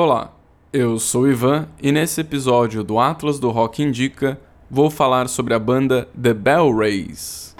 Olá, eu sou Ivan e nesse episódio do Atlas do Rock Indica vou falar sobre a banda The Bell Rays.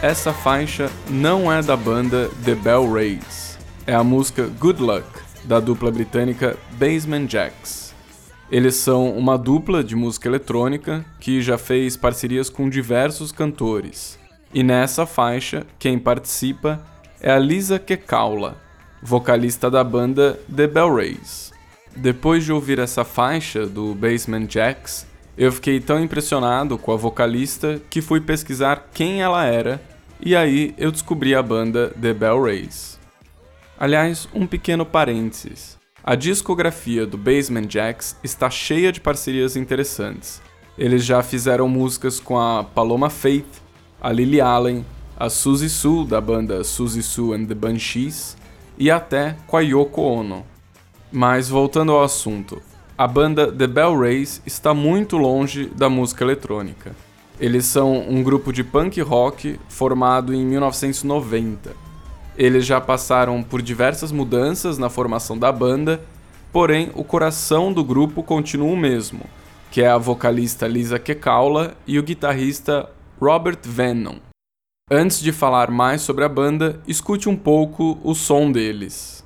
Essa faixa não é da banda The Bell Rays, é a música Good Luck, da dupla britânica Basement Jacks. Eles são uma dupla de música eletrônica que já fez parcerias com diversos cantores. E nessa faixa, quem participa é a Lisa Kekaula, vocalista da banda The Bell Rays. Depois de ouvir essa faixa do Basement Jacks, eu fiquei tão impressionado com a vocalista que fui pesquisar quem ela era e aí eu descobri a banda The Bell Rays. Aliás, um pequeno parênteses. A discografia do Basement Jacks está cheia de parcerias interessantes. Eles já fizeram músicas com a Paloma Faith, a Lily Allen, a Suzy Sue da banda Suzy Sue and the Banshees e até com a Yoko Ono. Mas voltando ao assunto, a banda The Bell Rays está muito longe da música eletrônica. Eles são um grupo de punk rock formado em 1990. Eles já passaram por diversas mudanças na formação da banda, porém o coração do grupo continua o mesmo, que é a vocalista Lisa Kekaula e o guitarrista Robert Venom. Antes de falar mais sobre a banda, escute um pouco o som deles.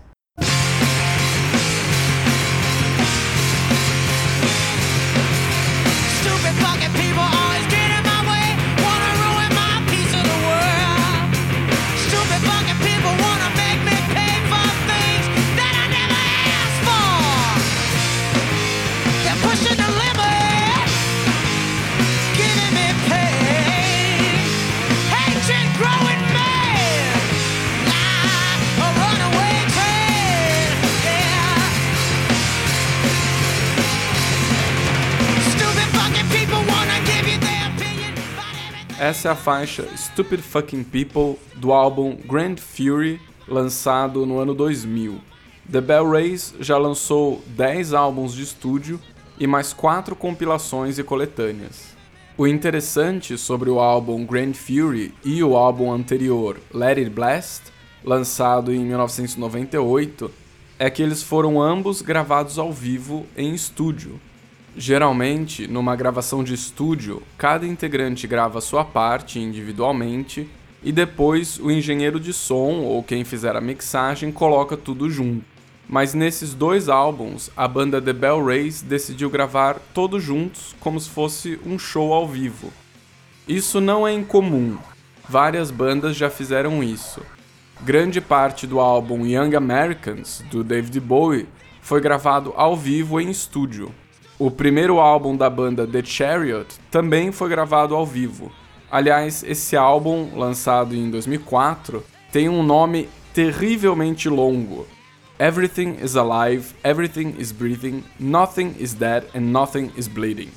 Essa é a faixa Stupid Fucking People do álbum Grand Fury, lançado no ano 2000. The Bell Rays já lançou 10 álbuns de estúdio e mais 4 compilações e coletâneas. O interessante sobre o álbum Grand Fury e o álbum anterior Let It Blast, lançado em 1998, é que eles foram ambos gravados ao vivo em estúdio, Geralmente, numa gravação de estúdio, cada integrante grava sua parte individualmente e depois o engenheiro de som ou quem fizer a mixagem coloca tudo junto. Mas nesses dois álbuns, a banda The Bell Rays decidiu gravar todos juntos como se fosse um show ao vivo. Isso não é incomum. Várias bandas já fizeram isso. Grande parte do álbum Young Americans, do David Bowie, foi gravado ao vivo em estúdio. O primeiro álbum da banda The Chariot também foi gravado ao vivo. Aliás, esse álbum, lançado em 2004, tem um nome terrivelmente longo. Everything is alive, everything is breathing, nothing is dead and nothing is bleeding.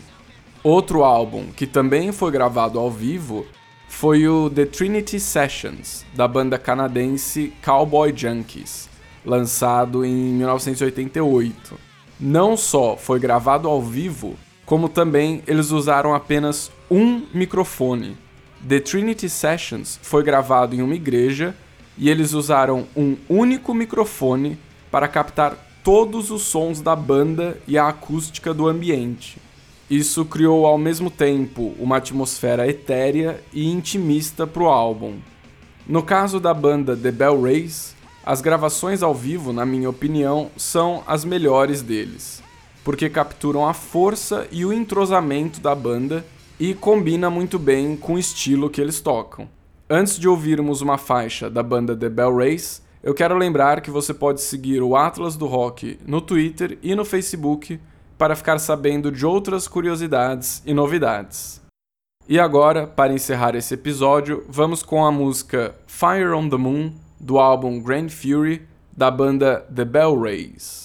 Outro álbum que também foi gravado ao vivo foi o The Trinity Sessions, da banda canadense Cowboy Junkies, lançado em 1988. Não só foi gravado ao vivo, como também eles usaram apenas um microfone. The Trinity Sessions foi gravado em uma igreja e eles usaram um único microfone para captar todos os sons da banda e a acústica do ambiente. Isso criou ao mesmo tempo uma atmosfera etérea e intimista para o álbum. No caso da banda The Bell Rays, as gravações ao vivo, na minha opinião, são as melhores deles, porque capturam a força e o entrosamento da banda e combina muito bem com o estilo que eles tocam. Antes de ouvirmos uma faixa da banda The Bell Race, eu quero lembrar que você pode seguir o Atlas do Rock no Twitter e no Facebook para ficar sabendo de outras curiosidades e novidades. E agora, para encerrar esse episódio, vamos com a música Fire on the Moon do álbum Grand Fury da banda The Bell Rays.